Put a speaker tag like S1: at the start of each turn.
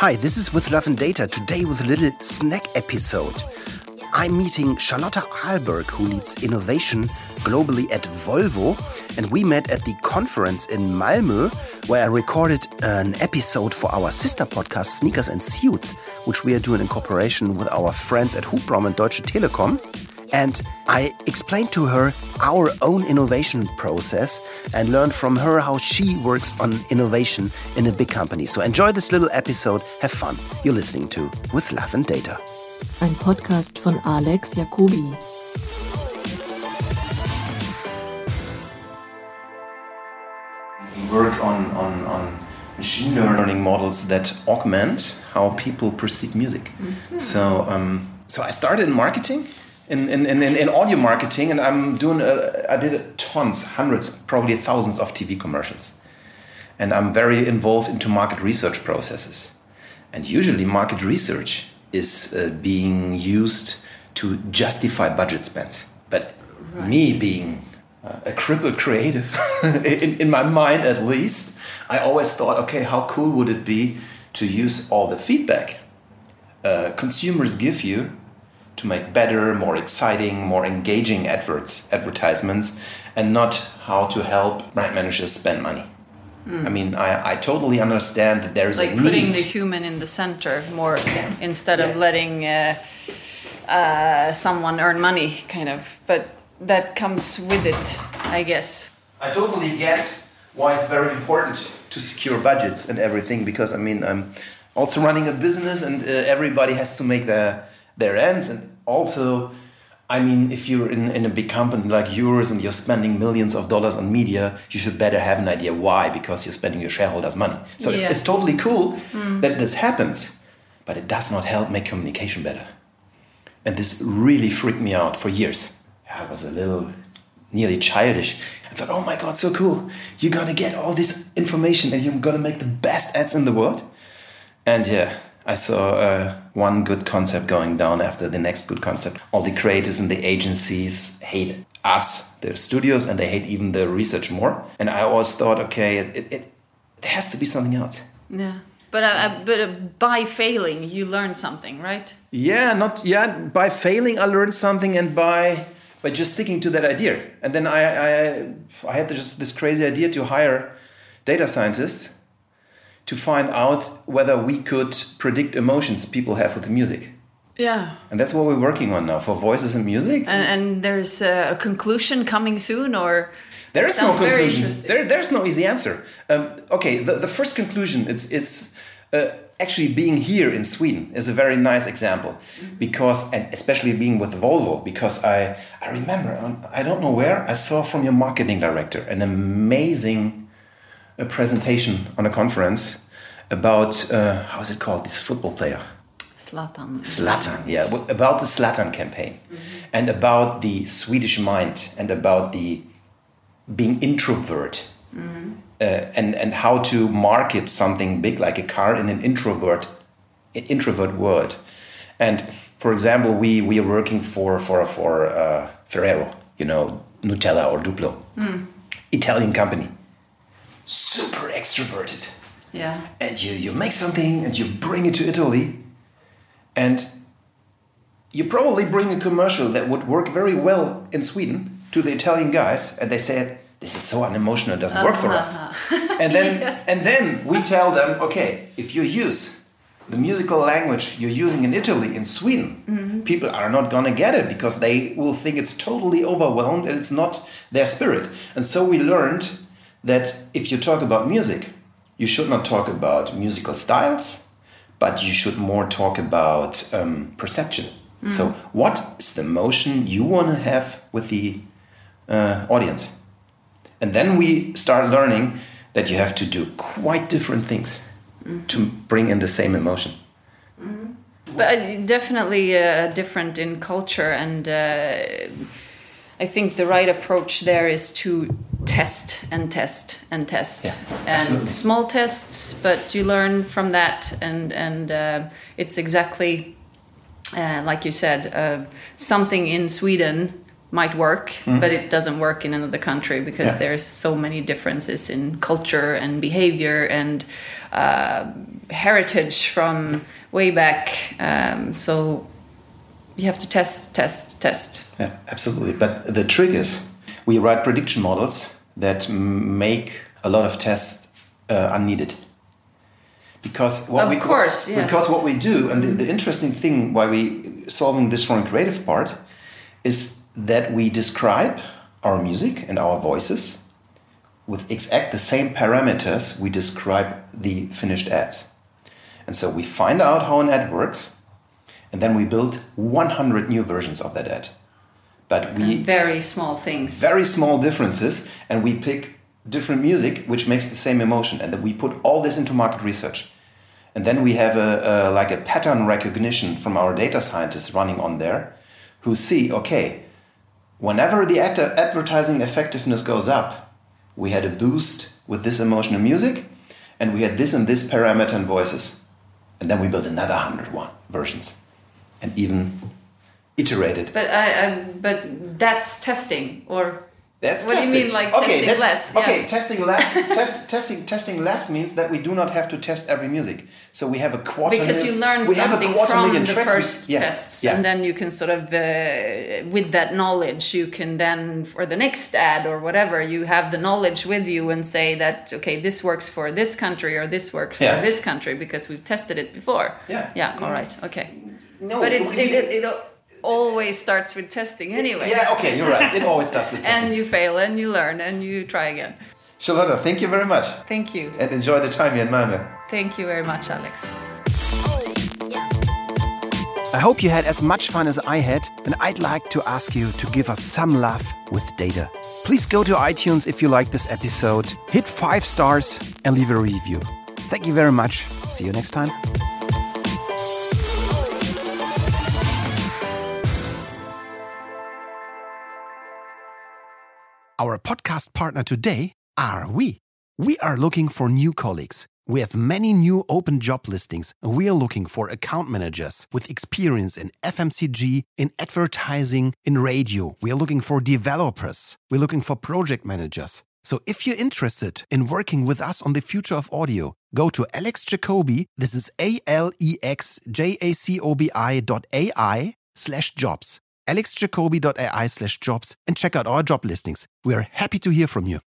S1: Hi, this is With Love and Data, today with a little snack episode. I'm meeting Charlotta Ahlberg, who leads innovation globally at Volvo, and we met at the conference in Malmö, where I recorded an episode for our sister podcast, Sneakers and Suits, which we are doing in cooperation with our friends at Hubraum and Deutsche Telekom. And I explained to her our own innovation process and learned from her how she works on innovation in a big company. So enjoy this little episode, have fun. You're listening to With Love and Data.
S2: Ein Podcast von Alex Jacobi.
S1: We work on, on, on machine learning models that augment how people perceive music. Mm-hmm. So, um, so I started in marketing in, in, in, in audio marketing, and I'm doing, a, I did tons, hundreds, probably thousands of TV commercials. And I'm very involved into market research processes. And usually, market research is uh, being used to justify budget spends. But right. me being uh, a crippled creative, in, in my mind at least, I always thought, okay, how cool would it be to use all the feedback uh, consumers give you to make better, more exciting, more engaging adverts, advertisements, and not how to help brand managers spend money. Mm. I mean, I, I totally understand that there's
S3: like
S1: a need.
S3: putting the human in the center more yeah. instead yeah. of letting uh, uh, someone earn money, kind of. But that comes with it, I guess.
S1: I totally get why it's very important to secure budgets and everything because I mean I'm also running a business and uh, everybody has to make their their ends and also I mean, if you're in, in a big company like yours and you're spending millions of dollars on media, you should better have an idea why, because you're spending your shareholders' money. So yeah. it's, it's totally cool mm. that this happens, but it does not help make communication better. And this really freaked me out for years. I was a little nearly childish. I thought, oh my God, so cool. You're gonna get all this information and you're gonna make the best ads in the world. And yeah, I saw uh, one good concept going down after the next good concept. All the creators and the agencies hate us, the studios, and they hate even the research more. And I always thought, okay, it, it, it has to be something else.
S3: Yeah. But uh, but uh, by failing, you learn something, right?
S1: Yeah, not yeah. By failing, I learned something, and by by just sticking to that idea. And then I I, I had just this crazy idea to hire data scientists to find out whether we could predict emotions people have with the music.
S3: Yeah.
S1: And that's what we're working on now for voices and music.
S3: And, and there's a conclusion coming soon, or
S1: there is no conclusion. There, there's no easy answer. Um, okay, the, the first conclusion it's it's uh, actually being here in Sweden is a very nice example because and especially being with Volvo because I I remember um, I don't know where I saw from your marketing director an amazing a presentation on a conference about uh, how is it called? This football player.
S3: Zlatan.
S1: Zlatan, yeah, about the Zlatan campaign, mm -hmm. and about the Swedish mind, and about the being introvert, mm -hmm. uh, and and how to market something big like a car in an introvert introvert world. And for example, we we are working for for for uh, Ferrero, you know, Nutella or Duplo, mm. Italian company super extroverted.
S3: Yeah.
S1: And you, you make something and you bring it to Italy and you probably bring a commercial that would work very well in Sweden to the Italian guys and they said, this is so unemotional it doesn't uh -huh. work for us. Uh-huh. and then yes. and then we tell them okay if you use the musical language you're using in Italy in Sweden mm -hmm. people are not going to get it because they will think it's totally overwhelmed and it's not their spirit and so we learned that if you talk about music, you should not talk about musical styles, but you should more talk about um, perception. Mm. So, what is the emotion you want to have with the uh, audience? And then we start learning that you have to do quite different things mm. to bring in the same emotion.
S3: Mm. But uh, definitely uh, different in culture and. Uh, I think the right approach there is to test and test and test
S1: yeah,
S3: and absolutely. small tests, but you learn from that, and and uh, it's exactly uh, like you said, uh, something in Sweden might work, but it doesn't work in another country because.
S1: Yeah.
S3: there's so many differences in culture and behavior and uh, heritage from way back. Um, so you have to test, test, test.
S1: Yeah, absolutely. But the trick is we write prediction models that make a lot of tests uh, unneeded. Because what
S3: Of
S1: we
S3: course, yes.
S1: because what we do and the, the interesting thing why we solving this from a creative part is that we describe our music and our voices with exact the same parameters we describe the finished ads. And so we find out how an ad works and then we build 100 new versions of that ad. But we
S3: Very small things.
S1: very small differences and we pick different music which makes the same emotion and then we put all this into market research. And then we have a, a like a pattern recognition from our data scientists running on there who see okay whenever the ad- advertising effectiveness goes up we had a boost with this emotion and music and we had this and this parameter and voices. And then we built another 101 versions. And even iterated
S3: But I, I, but that's testing, or
S1: That's
S3: What do you mean, like,
S1: okay,
S3: testing less?
S1: Okay,
S3: Yeah.
S1: testing less. test, testing testing less means that we do not have to test every music. So we have a quarter.
S3: because you learn
S1: we have a
S3: something
S1: quarter
S3: from
S1: million
S3: the
S1: tracks.
S3: First
S1: yeah,
S3: tests,
S1: yeah.
S3: and then you can sort of, uh, with that knowledge, you can then for the next ad or whatever, you have the knowledge with you and say that okay, this works for this country or this works for
S1: Yeah.
S3: this country because we've tested it before.
S1: Yeah.
S3: Yeah. All right. Okay.
S1: no,
S3: But it's
S1: we-
S3: it, it, it always starts with testing anyway.
S1: Yeah, okay, you're right. It always starts with testing.
S3: And you fail and you learn and you try again.
S1: Charlotte, thank you very much,
S3: Thank you.
S1: and enjoy the time here in Malmö.
S3: Thank you very much, Alex.
S4: I hope you had as much fun as I had, and I'd like to ask you to give us some love with data. Please go to iTunes if you like this episode, hit five stars, and leave a review. Thank you very much. See you next time. Podcast partner today are we. We are looking for new colleagues. We have many new open job listings. We are looking for account managers with experience in FMCG, in advertising, in radio. We are looking for developers. We're looking for project managers. So if you're interested in working with us on the future of audio, go to Alex Jacobi. This is A L E X J A C O B I dot AI slash jobs. alexjacobi.ai slash jobs and check out our job listings. We are happy to hear from you.